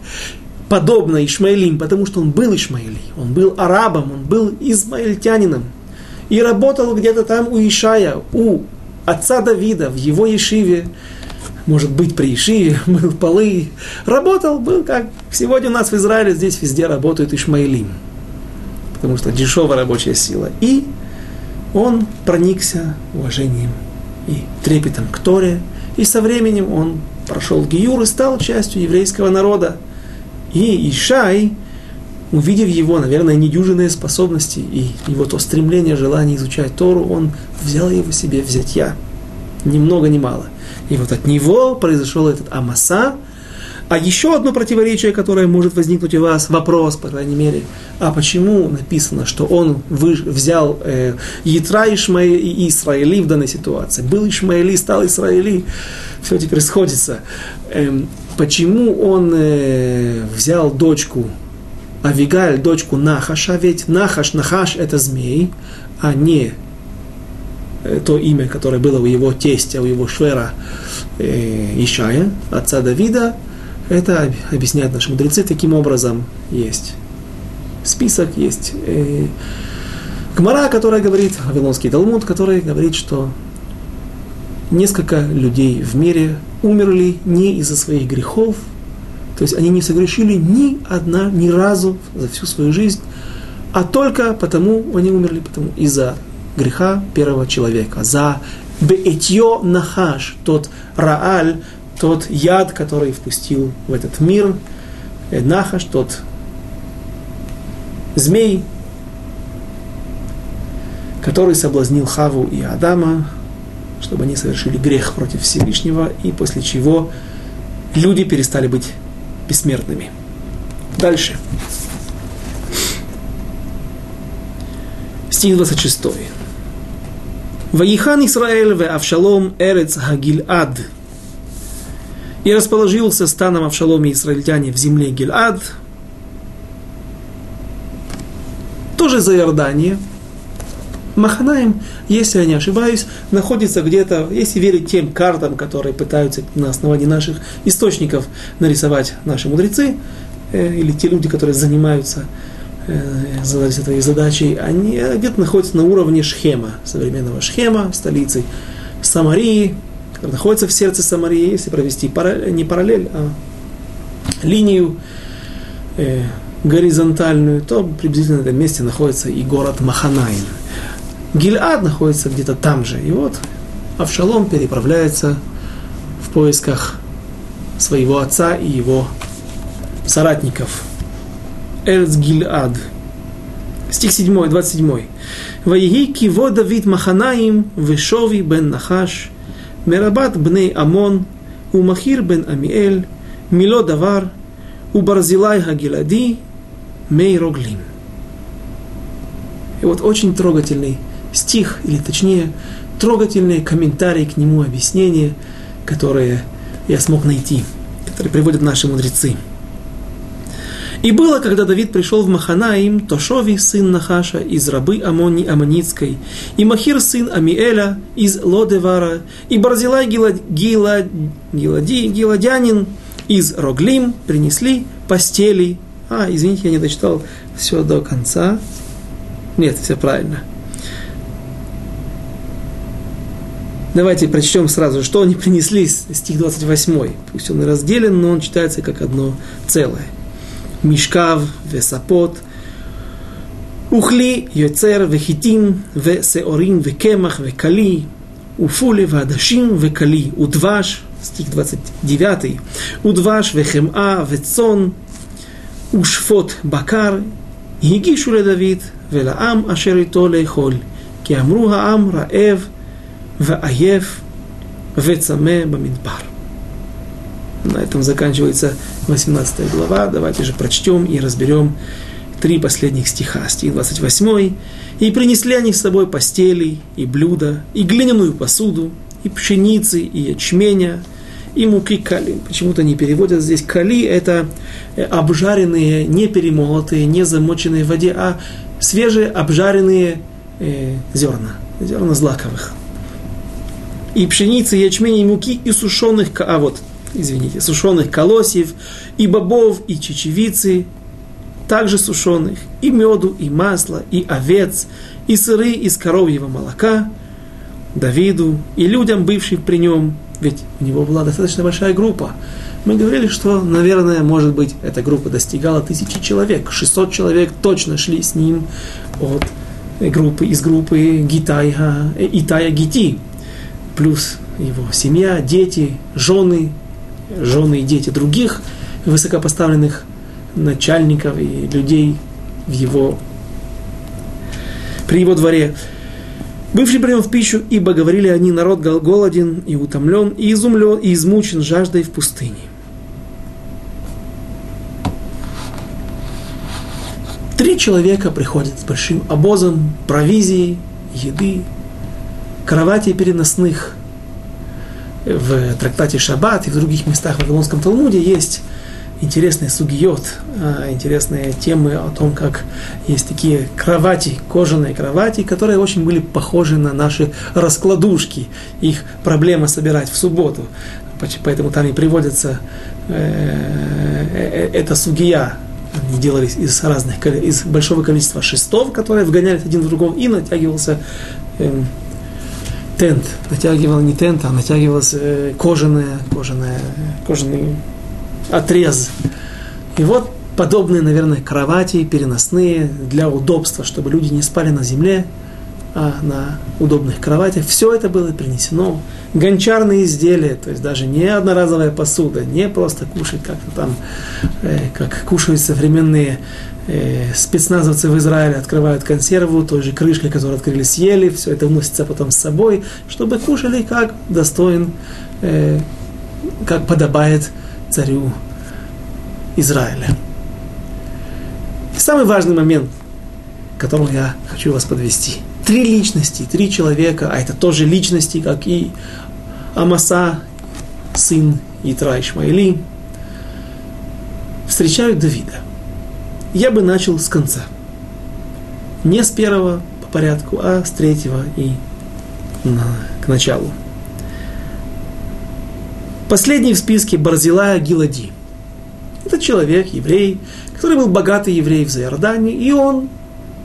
подобно Ишмаилим, потому что он был Ишмаили, он был арабом, он был измаильтянином. И работал где-то там у Ишая, у отца Давида, в его Ешиве, может быть, при Ишиве, мыл полы, работал, был как сегодня у нас в Израиле, здесь везде работают Ишмаилим, потому что дешевая рабочая сила. И он проникся уважением и трепетом к Торе, и со временем он прошел Гиюр и стал частью еврейского народа. И Ишай, увидев его, наверное, недюжинные способности и его то стремление, желание изучать Тору, он взял его себе взять я. Ни много ни мало. И вот от него произошел этот Амаса. А еще одно противоречие, которое может возникнуть у вас, вопрос, по крайней мере, а почему написано, что он взял э, Ятра Ишмаэ и Исраили в данной ситуации? Был Ишмаили, стал Исраили, все теперь сходится. Эм, почему он э, взял дочку Авигаль, дочку Нахаша, ведь Нахаш, Нахаш это змей, а не э, то имя, которое было у его тестя, у его швера э, Ишая, отца Давида, это объясняют наши мудрецы таким образом. Есть список, есть э, Гмара, которая говорит, Вавилонский Талмуд, который говорит, что несколько людей в мире умерли не из-за своих грехов, то есть они не согрешили ни одна, ни разу за всю свою жизнь, а только потому они умерли потому из-за греха первого человека, за беэтьо нахаш, тот рааль, тот яд, который впустил в этот мир, нахаш, тот змей, который соблазнил Хаву и Адама, чтобы они совершили грех против Всевышнего, и после чего люди перестали быть бессмертными. Дальше. Стих 26. Ваихан Исраэль ве Авшалом Эрец Хагильад. И расположился станом Авшалом и израильтяне в земле Гильад, тоже за Иордания. Маханаем, если я не ошибаюсь, находится где-то, если верить тем картам, которые пытаются на основании наших источников нарисовать наши мудрецы, э, или те люди, которые занимаются э, задались этой задачей, они где-то находятся на уровне Шхема, современного Шхема, столицы Самарии, который находится в сердце Самарии, если провести параллель, не параллель, а линию э, горизонтальную, то приблизительно на этом месте находится и город Маханаин. Гильад находится где-то там же. И вот Авшалом переправляется в поисках своего отца и его соратников. Эрц Гильад. Стих 7, 27. «Ваеги киво Давид Маханаим, Вешови бен Нахаш, Мерабат бней Амон, Умахир бен Амиэль, Мило Давар, Убарзилай Хагилади, Мейроглим. И вот очень трогательный стих, или точнее, трогательные комментарии к нему, объяснения, которые я смог найти, которые приводят наши мудрецы. И было, когда Давид пришел в Маханаим, Тошови, сын Нахаша, из рабы Амони Аманицкой, и Махир, сын Амиэля, из Лодевара, и Барзилай Гилад, Гилад, Гилади, Гиладянин из Роглим принесли постели а, извините, я не дочитал все до конца. Нет, все правильно. Давайте прочтем сразу, что они принесли, стих 28. Пусть он и разделен, но он читается как одно целое. משכב וספות, וכלי יוצר וחיטים ושעורים וקמח וכלי, ופולי ועדשים וכלי, ודבש, סטיק 29, ודבש וחמאה וצאן, ושפוט בקר, הגישו לדוד ולעם אשר איתו לאכול, כי אמרו העם רעב ועייף וצמא במדבר. На этом заканчивается 18 глава. Давайте же прочтем и разберем три последних стиха. Стих 28. «И принесли они с собой постели, и блюда, и глиняную посуду, и пшеницы, и ячменя, и муки кали. Почему-то не переводят здесь кали, это э, обжаренные, не перемолотые, не замоченные в воде, а свежие обжаренные э, зерна, зерна злаковых. И пшеницы, ячмень, и муки, и сушеных, а вот, извините, сушеных колосьев, и бобов, и чечевицы, также сушеных, и меду, и масла, и овец, и сыры из коровьего молока, Давиду и людям, бывшим при нем, ведь у него была достаточно большая группа. Мы говорили, что, наверное, может быть, эта группа достигала тысячи человек. 600 человек точно шли с ним от группы, из группы Гитая, Итая Гити. Плюс его семья, дети, жены, жены и дети других высокопоставленных начальников и людей в его, при его дворе. Бывший прием в пищу, ибо говорили они, народ голоден и утомлен, и изумлен, и измучен жаждой в пустыне. Три человека приходят с большим обозом провизии, еды, кровати переносных. В трактате Шаббат и в других местах в Вавилонском Талмуде есть интересный сугиот, а, интересные темы о том, как есть такие кровати, кожаные кровати, которые очень были похожи на наши раскладушки. Их проблема собирать в субботу. Поэтому там и приводится э, э, эта сугия. Они делались из разных, из большого количества шестов, которые вгонялись один в другого, и натягивался э, тент. Натягивал не тент, а натягивалась э, кожаная, кожаная, кожаный отрез. И вот подобные, наверное, кровати переносные для удобства, чтобы люди не спали на земле, а на удобных кроватях. Все это было принесено. Гончарные изделия, то есть даже не одноразовая посуда, не просто кушать как-то там, э, как кушают современные э, спецназовцы в Израиле, открывают консерву той же крышкой, которую открыли, съели, все это уносится потом с собой, чтобы кушали как достоин, э, как подобает царю Израиля. И самый важный момент, к которому я хочу вас подвести. Три личности, три человека, а это тоже личности, как и Амаса, сын Итра Ишмаили, встречают Давида. Я бы начал с конца. Не с первого по порядку, а с третьего и на, к началу. Последний в списке Барзилая Гилади. Это человек, еврей, который был богатый еврей в Зайордане, и он,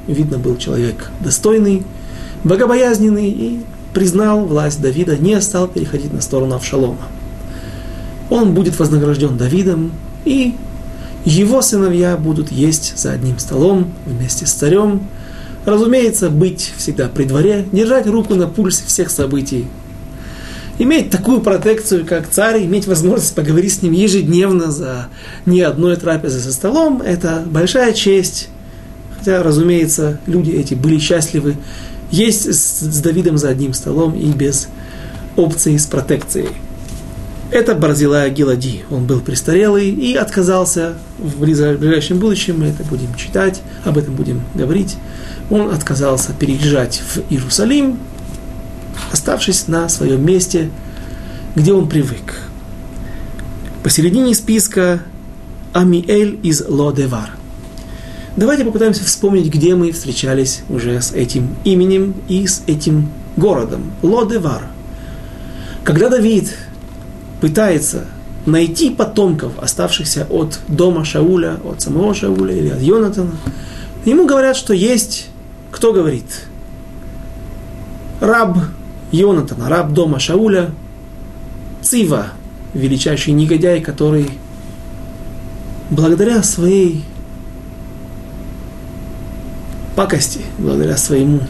видно, был человек достойный, богобоязненный, и признал власть Давида, не стал переходить на сторону Авшалома. Он будет вознагражден Давидом, и его сыновья будут есть за одним столом вместе с царем. Разумеется, быть всегда при дворе, держать руку на пульсе всех событий иметь такую протекцию, как царь, иметь возможность поговорить с ним ежедневно за не одной трапезы за столом, это большая честь. Хотя, разумеется, люди эти были счастливы есть с, Давидом за одним столом и без опции с протекцией. Это Барзилая Гилади. Он был престарелый и отказался в ближайшем будущем, мы это будем читать, об этом будем говорить. Он отказался переезжать в Иерусалим, оставшись на своем месте, где он привык. Посередине списка Амиэль из Лодевар. Давайте попытаемся вспомнить, где мы встречались уже с этим именем и с этим городом. Лодевар. Когда Давид пытается найти потомков, оставшихся от дома Шауля, от самого Шауля или от Йонатана, ему говорят, что есть, кто говорит, раб Йонатан, раб дома Шауля, Цива, величайший негодяй, который благодаря своей пакости, благодаря своему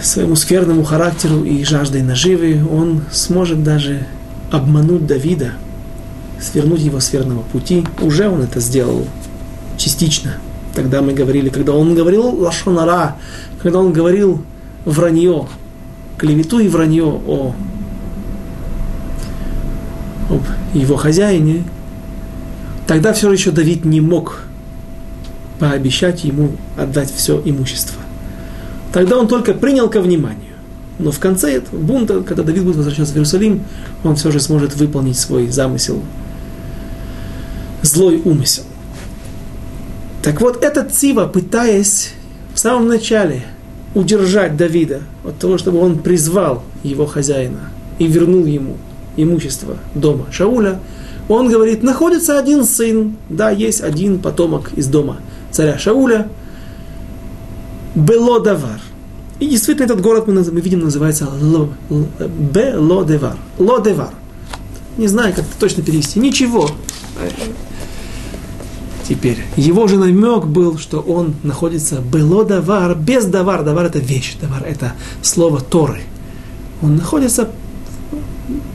своему скверному характеру и жаждой наживы, он сможет даже обмануть Давида, свернуть его с верного пути. Уже он это сделал частично. Тогда мы говорили, когда он говорил лашонара, когда он говорил вранье, клевету и вранье о об его хозяине, тогда все еще Давид не мог пообещать ему отдать все имущество. Тогда он только принял ко вниманию. Но в конце этого бунта, когда Давид будет возвращаться в Иерусалим, он все же сможет выполнить свой замысел, злой умысел. Так вот, этот Цива, пытаясь в самом начале удержать Давида от того, чтобы он призвал его хозяина и вернул ему имущество дома Шауля, он говорит, находится один сын, да, есть один потомок из дома царя Шауля, Белодавар. И действительно этот город мы, мы видим называется Белодевар. Лодевар. Не знаю, как это точно перевести. Ничего теперь. Его же намек был, что он находится было давар, без давар. Давар это вещь, давар это слово Торы. Он находится,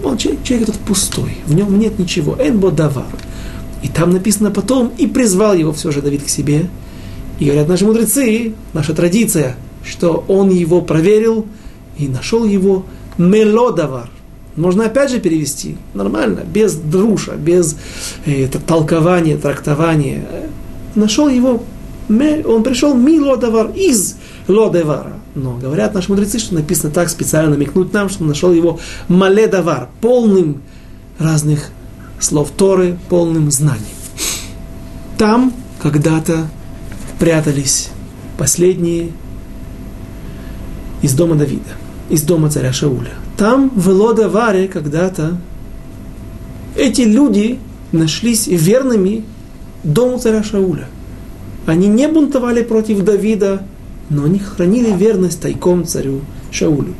он, человек, человек этот пустой, в нем нет ничего. Энбо давар. И там написано потом, и призвал его все же Давид к себе. И говорят наши мудрецы, наша традиция, что он его проверил и нашел его мелодавар. Можно опять же перевести нормально, без друша, без э, толкования, трактования. Нашел его, он пришел ми лодавар из лодевара. Но говорят наши мудрецы, что написано так, специально намекнуть нам, что он нашел его маледавар, полным разных слов Торы, полным знанием. Там когда-то прятались последние из дома Давида, из дома царя Шауля. Там, в Лодаваре, когда-то, эти люди нашлись верными дому царя Шауля. Они не бунтовали против Давида, но они хранили верность тайком царю Шаулю.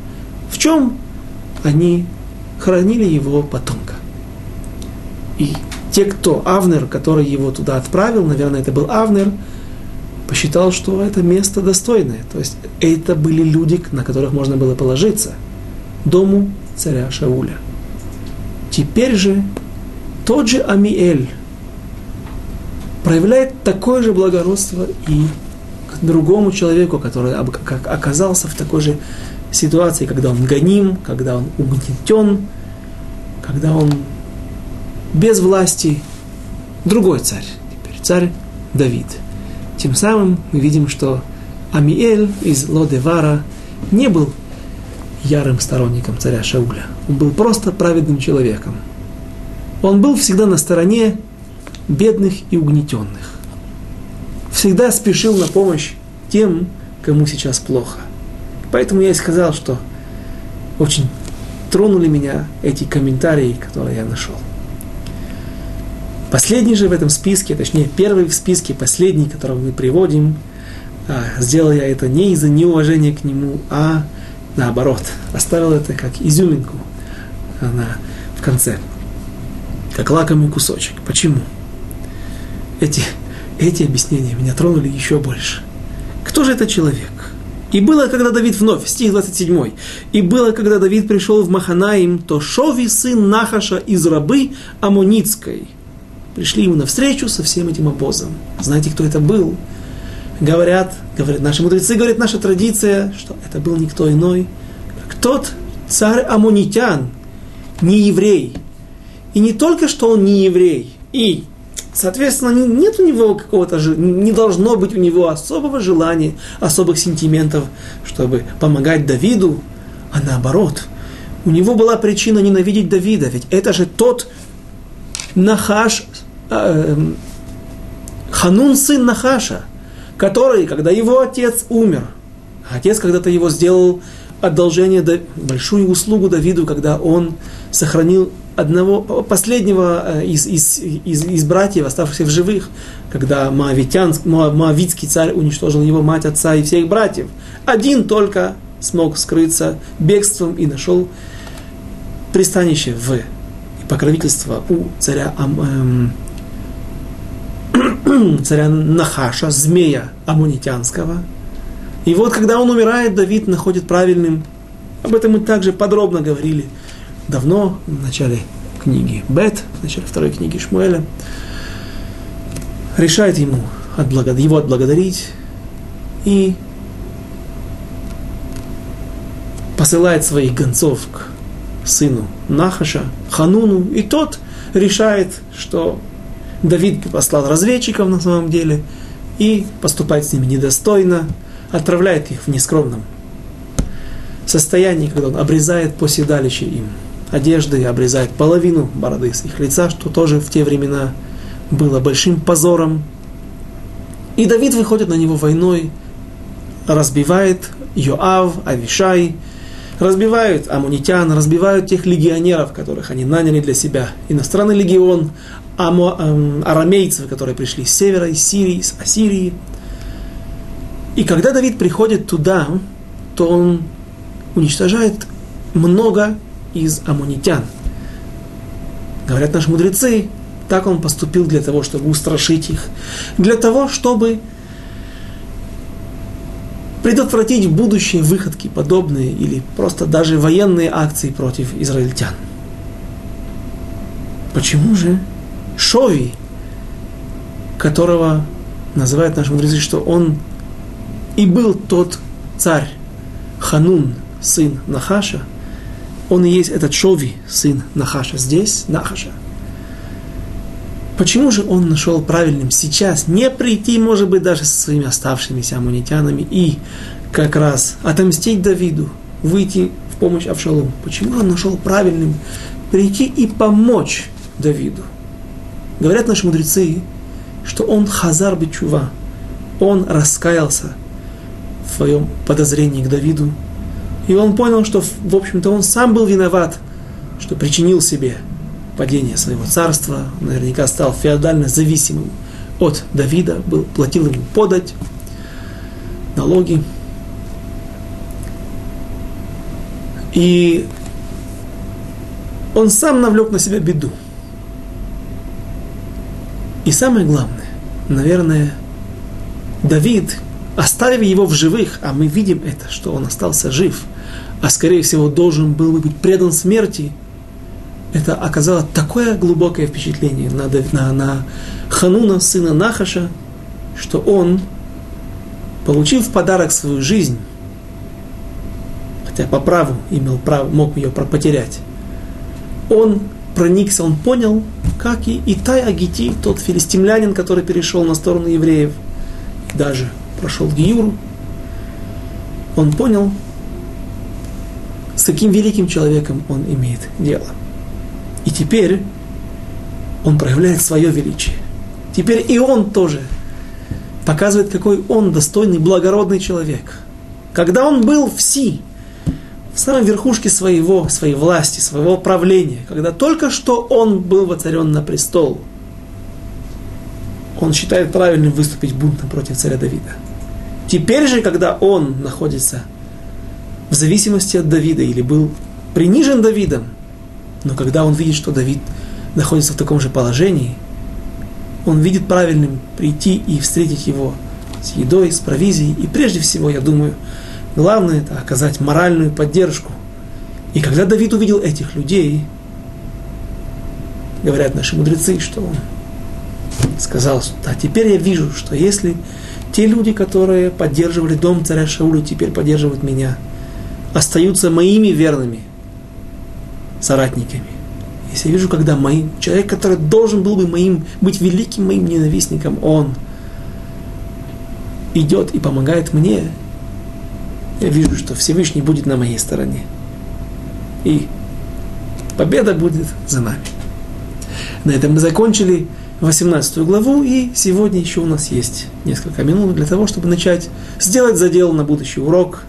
В чем они хранили его потомка? И те, кто, Авнер, который его туда отправил, наверное, это был Авнер, посчитал, что это место достойное. То есть это были люди, на которых можно было положиться. Дому царя Шауля. Теперь же тот же Амиэль проявляет такое же благородство и к другому человеку, который оказался в такой же ситуации, когда он гоним, когда он угнетен, когда он без власти. Другой царь, теперь царь Давид. Тем самым мы видим, что Амиэль из Лодевара не был ярым сторонником царя Шауля. Он был просто праведным человеком. Он был всегда на стороне бедных и угнетенных. Всегда спешил на помощь тем, кому сейчас плохо. Поэтому я и сказал, что очень тронули меня эти комментарии, которые я нашел. Последний же в этом списке, точнее первый в списке, последний, которого мы приводим, а, сделал я это не из-за неуважения к нему, а наоборот, оставил это как изюминку на, в конце, как лакомый кусочек. Почему? Эти, эти объяснения меня тронули еще больше. Кто же этот человек? И было, когда Давид вновь, стих 27, и было, когда Давид пришел в Маханаим, то Шови, сын Нахаша из рабы Амоницкой, пришли ему навстречу со всем этим обозом. Знаете, кто это был? Говорят, говорят наши мудрецы, говорят наша традиция, что это был никто иной, как тот царь Амонитян, не еврей. И не только, что он не еврей, и Соответственно, нет у него какого-то, не должно быть у него особого желания, особых сентиментов, чтобы помогать Давиду, а наоборот, у него была причина ненавидеть Давида, ведь это же тот Нахаш, Ханун сын Нахаша, который, когда его отец умер, отец когда-то его сделал одолжение, большую услугу Давиду, когда он сохранил одного, последнего э, из, из, из, из братьев, оставшихся в живых, когда Моавитян, Моавитский царь уничтожил его мать, отца и всех братьев. Один только смог скрыться бегством и нашел пристанище в и покровительство у царя, эм, царя Нахаша, змея амунитянского. И вот, когда он умирает, Давид находит правильным, об этом мы также подробно говорили – давно, в начале книги Бет, в начале второй книги Шмуэля, решает ему отблагод... его отблагодарить и посылает своих гонцов к сыну Нахаша, Хануну, и тот решает, что Давид послал разведчиков на самом деле и поступает с ними недостойно, отправляет их в нескромном состоянии, когда он обрезает по седалище им одежды, обрезает половину бороды с их лица, что тоже в те времена было большим позором. И Давид выходит на него войной, разбивает Йоав, Авишай, разбивают амунитян, разбивают тех легионеров, которых они наняли для себя, иностранный легион, арамейцев, которые пришли с севера, из Сирии, из Ассирии. И когда Давид приходит туда, то он уничтожает много из амунитян. Говорят наши мудрецы, так он поступил для того, чтобы устрашить их, для того, чтобы предотвратить будущие выходки подобные или просто даже военные акции против израильтян. Почему же Шови, которого называют наши мудрецы, что он и был тот царь Ханун, сын Нахаша – он и есть этот Шови, сын Нахаша. Здесь Нахаша. Почему же он нашел правильным сейчас не прийти, может быть, даже со своими оставшимися амунитянами и как раз отомстить Давиду, выйти в помощь Авшалому? Почему он нашел правильным прийти и помочь Давиду? Говорят наши мудрецы, что он хазар бичува, он раскаялся в своем подозрении к Давиду, и он понял, что, в общем-то, он сам был виноват, что причинил себе падение своего царства, наверняка стал феодально зависимым от Давида, был, платил ему подать, налоги. И он сам навлек на себя беду. И самое главное, наверное, Давид, оставив его в живых, а мы видим это, что он остался жив, а скорее всего должен был бы быть предан смерти, это оказало такое глубокое впечатление на, на, на Хануна, сына Нахаша, что он, получив в подарок свою жизнь, хотя по праву имел право, мог ее потерять, он проникся, он понял, как и Итай Агити, тот филистимлянин, который перешел на сторону евреев, даже прошел Гиюру, он понял, с каким великим человеком он имеет дело. И теперь он проявляет свое величие. Теперь и он тоже показывает, какой он достойный, благородный человек. Когда он был в Си, в самой верхушке своего, своей власти, своего правления, когда только что он был воцарен на престол, он считает правильным выступить бунтом против царя Давида. Теперь же, когда он находится в зависимости от Давида или был принижен Давидом, но когда он видит, что Давид находится в таком же положении, он видит правильным прийти и встретить его с едой, с провизией. И прежде всего, я думаю, Главное это оказать моральную поддержку. И когда Давид увидел этих людей, говорят наши мудрецы, что он сказал, да, теперь я вижу, что если те люди, которые поддерживали дом царя Шауля, теперь поддерживают меня, остаются моими верными соратниками. Если я вижу, когда моим, человек, который должен был бы моим, быть великим моим ненавистником, он идет и помогает мне, я вижу, что Всевышний будет на моей стороне. И победа будет за нами. На этом мы закончили 18 главу, и сегодня еще у нас есть несколько минут для того, чтобы начать сделать задел на будущий урок.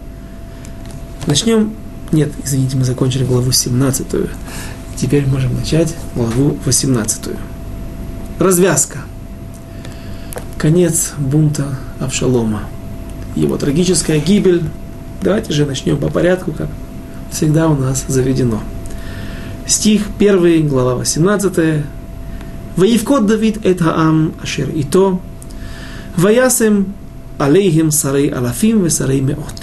Начнем. Нет, извините, мы закончили главу 17. Теперь можем начать главу 18. Развязка. Конец бунта Авшалома. Его трагическая гибель Давайте же начнем по порядку, как всегда у нас заведено. Стих 1, глава 18. Ваивкот Давид эт хаам ашер ито, ваясем алейхим сарей алафим ве сарей меот.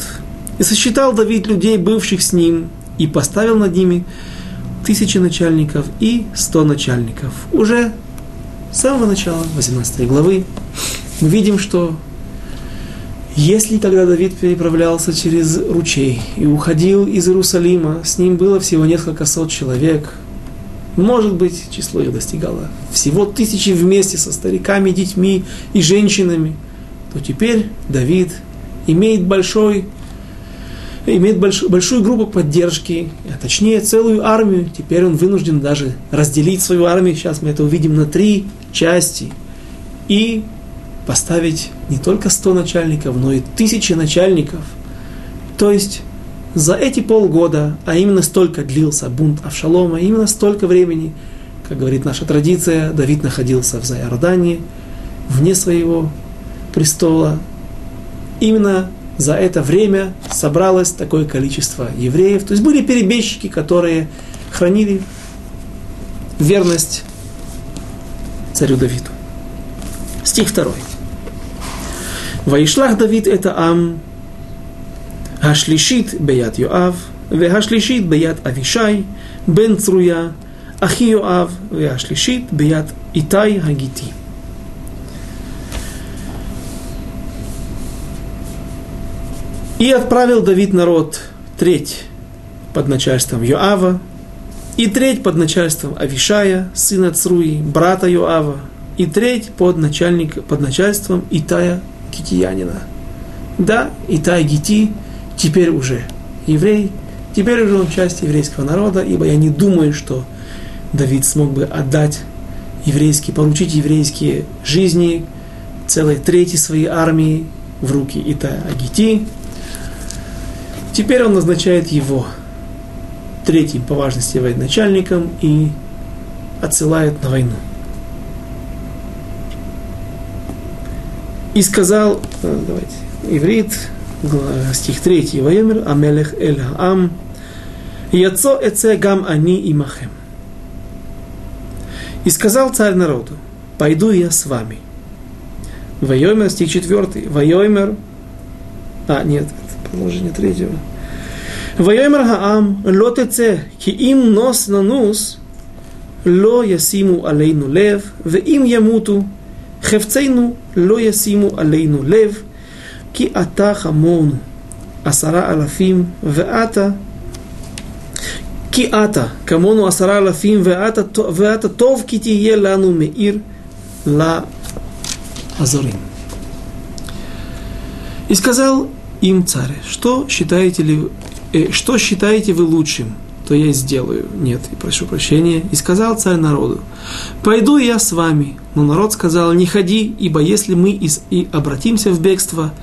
И сосчитал Давид людей, бывших с ним, и поставил над ними тысячи начальников и сто начальников. Уже с самого начала 18 главы мы видим, что если тогда Давид переправлялся через ручей и уходил из Иерусалима, с ним было всего несколько сот человек, может быть, число их достигало всего тысячи вместе со стариками, детьми и женщинами, то теперь Давид имеет большой имеет больш, большую группу поддержки, а точнее целую армию. Теперь он вынужден даже разделить свою армию, сейчас мы это увидим, на три части. И поставить не только 100 начальников, но и тысячи начальников. То есть за эти полгода, а именно столько длился бунт Авшалома, именно столько времени, как говорит наша традиция, Давид находился в Зайордании, вне своего престола. Именно за это время собралось такое количество евреев. То есть были перебежчики, которые хранили верность царю Давиду. Стих второй. Ваишлах Давид это Ам, Ашлишит Беят Йоав, Веашлишит Беят Авишай, Бен Цруя, Ахи Йоав, Веашлишит Беят Итай Хагити. И отправил Давид народ треть под начальством Йоава, и треть под начальством Авишая, сына Цруи, брата Йоава, и треть под, начальник, под начальством Итая гитиянина. Да, Итай Гити теперь уже еврей, теперь уже он часть еврейского народа, ибо я не думаю, что Давид смог бы отдать еврейские, поручить еврейские жизни целой трети своей армии в руки Ита Агити. Теперь он назначает его третьим по важности военачальником и отсылает на войну. И сказал, э, давайте, иврит, стих 3, Ваемер Амелех Эль Ам, Яцо эце гам ани имахем. И сказал царь народу, пойду я с вами. Вайомер, стих 4. Вайомер. А, нет, это продолжение третьего. Вайомер Хаам, лотеце, ки им нос на нус, ло ясиму алейну лев, в им ямуту, חפצנו לא ישימו עלינו לב, כי אתה חמורנו עשרה אלפים ואתה כי אתה כמונו עשרה אלפים ואתה, ואתה טוב כי תהיה לנו מעיר лазорим. И сказал им царь, что считаете, ли, э, что считаете вы лучшим, то я сделаю. Нет, и прошу прощения. И сказал царь народу, пойду я с вами. Но народ сказал, не ходи, ибо если мы и, и обратимся в бегство,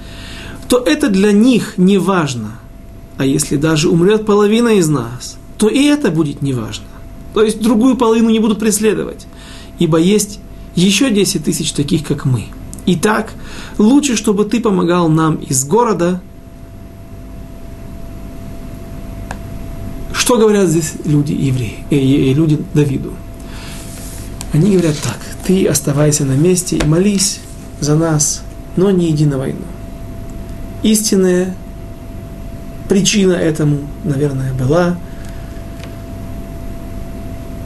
то это для них не важно. А если даже умрет половина из нас, то и это будет неважно. То есть другую половину не будут преследовать. Ибо есть еще 10 тысяч таких, как мы. Итак, лучше, чтобы ты помогал нам из города. Что говорят здесь люди евреи, э, э, люди Давиду? Они говорят так, ты оставайся на месте и молись за нас, но не иди на войну. Истинная причина этому, наверное, была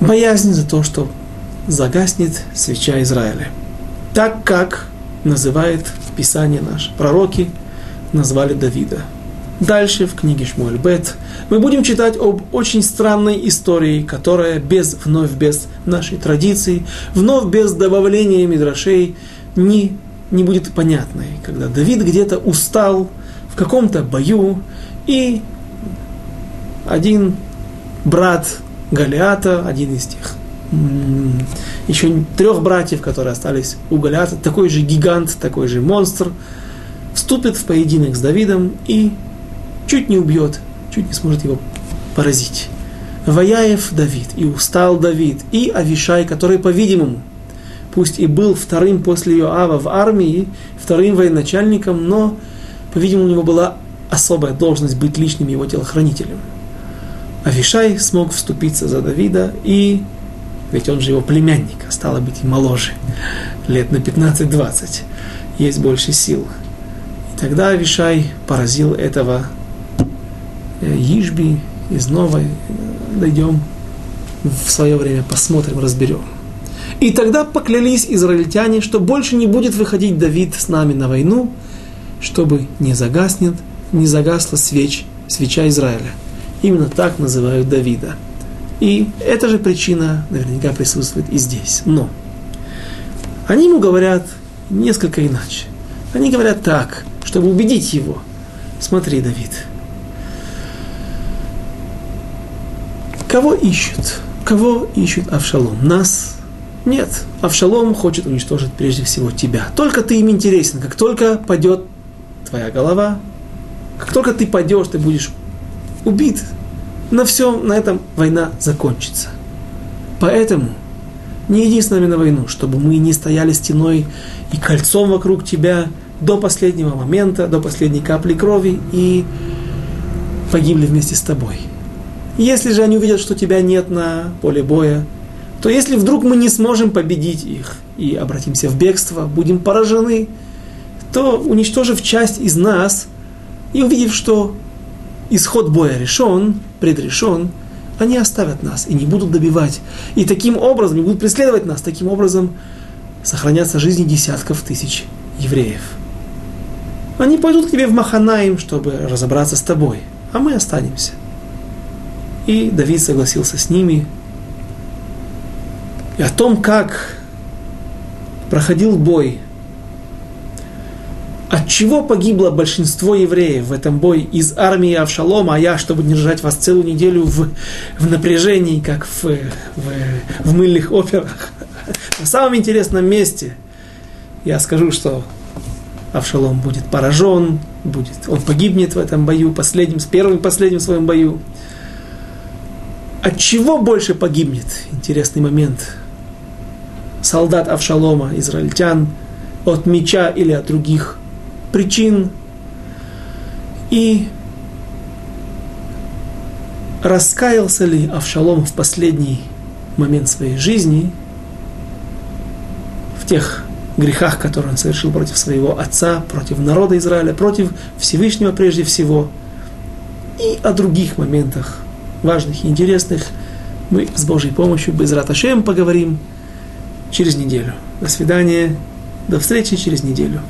боязнь за то, что загаснет свеча Израиля. Так как называет Писание наше. Пророки назвали Давида. Дальше в книге Шмуэль Бет мы будем читать об очень странной истории, которая без, вновь без нашей традиции, вновь без добавления мидрашей не, не будет понятной. Когда Давид где-то устал в каком-то бою, и один брат Галиата, один из тех еще трех братьев, которые остались у Голиата, такой же гигант, такой же монстр, вступит в поединок с Давидом и чуть не убьет, чуть не сможет его поразить. Ваяев Давид, и устал Давид, и Авишай, который, по-видимому, пусть и был вторым после Иоава в армии, вторым военачальником, но, по-видимому, у него была особая должность быть личным его телохранителем. Авишай смог вступиться за Давида и ведь он же его племянник, а стало быть и моложе, лет на 15-20, есть больше сил. И тогда Авишай поразил этого Ижби из Новой. Дойдем в свое время, посмотрим, разберем. И тогда поклялись израильтяне, что больше не будет выходить Давид с нами на войну, чтобы не загаснет, не загасла свеч, свеча Израиля. Именно так называют Давида – и эта же причина наверняка присутствует и здесь. Но они ему говорят несколько иначе. Они говорят так, чтобы убедить его. Смотри, Давид, кого ищут? Кого ищут Авшалом? Нас? Нет. Авшалом хочет уничтожить прежде всего тебя. Только ты им интересен. Как только падет твоя голова, как только ты падешь, ты будешь убит, на всем на этом война закончится. Поэтому не иди с нами на войну, чтобы мы не стояли стеной и кольцом вокруг тебя до последнего момента, до последней капли крови и погибли вместе с тобой. Если же они увидят, что тебя нет на поле боя, то если вдруг мы не сможем победить их и обратимся в бегство, будем поражены, то уничтожив часть из нас и увидев, что исход боя решен, предрешен, они оставят нас и не будут добивать. И таким образом, не будут преследовать нас, таким образом сохранятся жизни десятков тысяч евреев. Они пойдут к тебе в Маханаим, чтобы разобраться с тобой, а мы останемся. И Давид согласился с ними. И о том, как проходил бой от чего погибло большинство евреев в этом бой из армии Авшалома, а я, чтобы держать вас целую неделю в, в напряжении, как в, в, в мыльных операх, на самом интересном месте, я скажу, что Авшалом будет поражен, будет, он погибнет в этом бою, последним, с первым и последним своем бою. От чего больше погибнет? Интересный момент. Солдат Авшалома, израильтян, от меча или от других причин и раскаялся ли Авшалом в последний момент своей жизни, в тех грехах, которые он совершил против своего отца, против народа Израиля, против Всевышнего прежде всего, и о других моментах, важных и интересных, мы с Божьей помощью, без Раташем, поговорим через неделю. До свидания, до встречи через неделю.